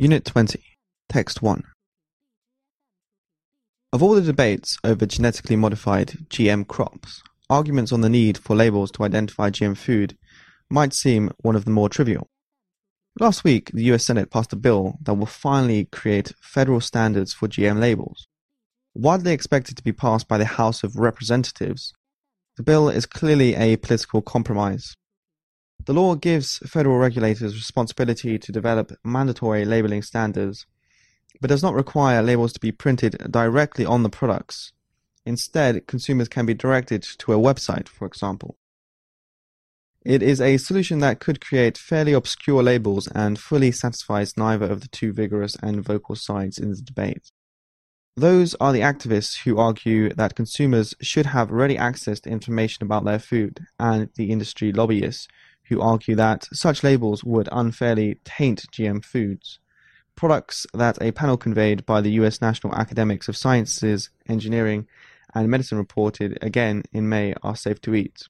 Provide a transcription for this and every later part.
Unit 20, Text 1. Of all the debates over genetically modified GM crops, arguments on the need for labels to identify GM food might seem one of the more trivial. Last week, the US Senate passed a bill that will finally create federal standards for GM labels. Widely expected to be passed by the House of Representatives, the bill is clearly a political compromise. The law gives federal regulators responsibility to develop mandatory labeling standards, but does not require labels to be printed directly on the products. Instead, consumers can be directed to a website, for example. It is a solution that could create fairly obscure labels and fully satisfies neither of the two vigorous and vocal sides in the debate. Those are the activists who argue that consumers should have ready access to information about their food, and the industry lobbyists who argue that such labels would unfairly taint GM foods. Products that a panel conveyed by the US National Academies of Sciences, Engineering, and Medicine reported again in May are safe to eat.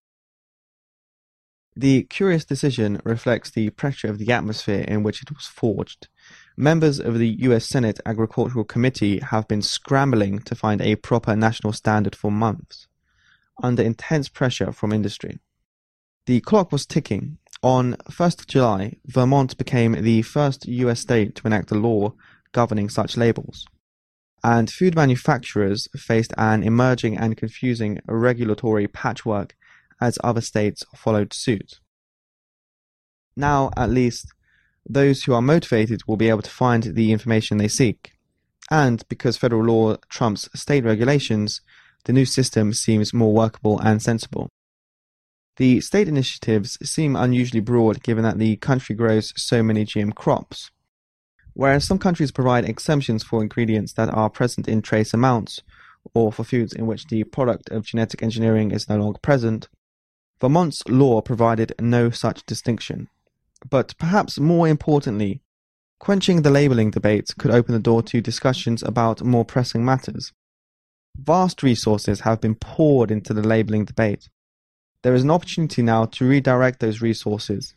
The curious decision reflects the pressure of the atmosphere in which it was forged. Members of the US Senate Agricultural Committee have been scrambling to find a proper national standard for months, under intense pressure from industry. The clock was ticking. On 1st July, Vermont became the first US state to enact a law governing such labels. And food manufacturers faced an emerging and confusing regulatory patchwork as other states followed suit. Now, at least, those who are motivated will be able to find the information they seek. And because federal law trumps state regulations, the new system seems more workable and sensible. The state initiatives seem unusually broad given that the country grows so many GM crops. Whereas some countries provide exemptions for ingredients that are present in trace amounts, or for foods in which the product of genetic engineering is no longer present, Vermont's law provided no such distinction. But perhaps more importantly, quenching the labeling debate could open the door to discussions about more pressing matters. Vast resources have been poured into the labeling debate. There is an opportunity now to redirect those resources.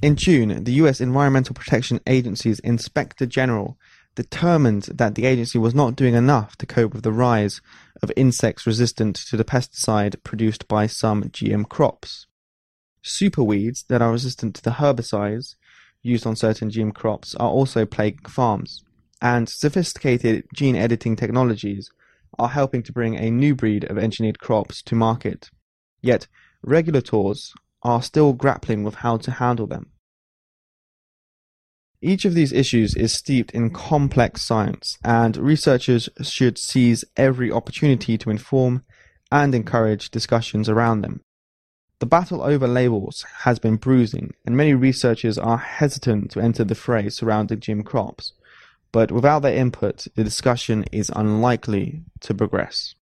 In June, the US Environmental Protection Agency's Inspector General determined that the agency was not doing enough to cope with the rise of insects resistant to the pesticide produced by some GM crops. Superweeds that are resistant to the herbicides used on certain GM crops are also plaguing farms, and sophisticated gene editing technologies are helping to bring a new breed of engineered crops to market. Yet, regulators are still grappling with how to handle them. Each of these issues is steeped in complex science, and researchers should seize every opportunity to inform and encourage discussions around them. The battle over labels has been bruising, and many researchers are hesitant to enter the fray surrounding GM crops. But without their input, the discussion is unlikely to progress.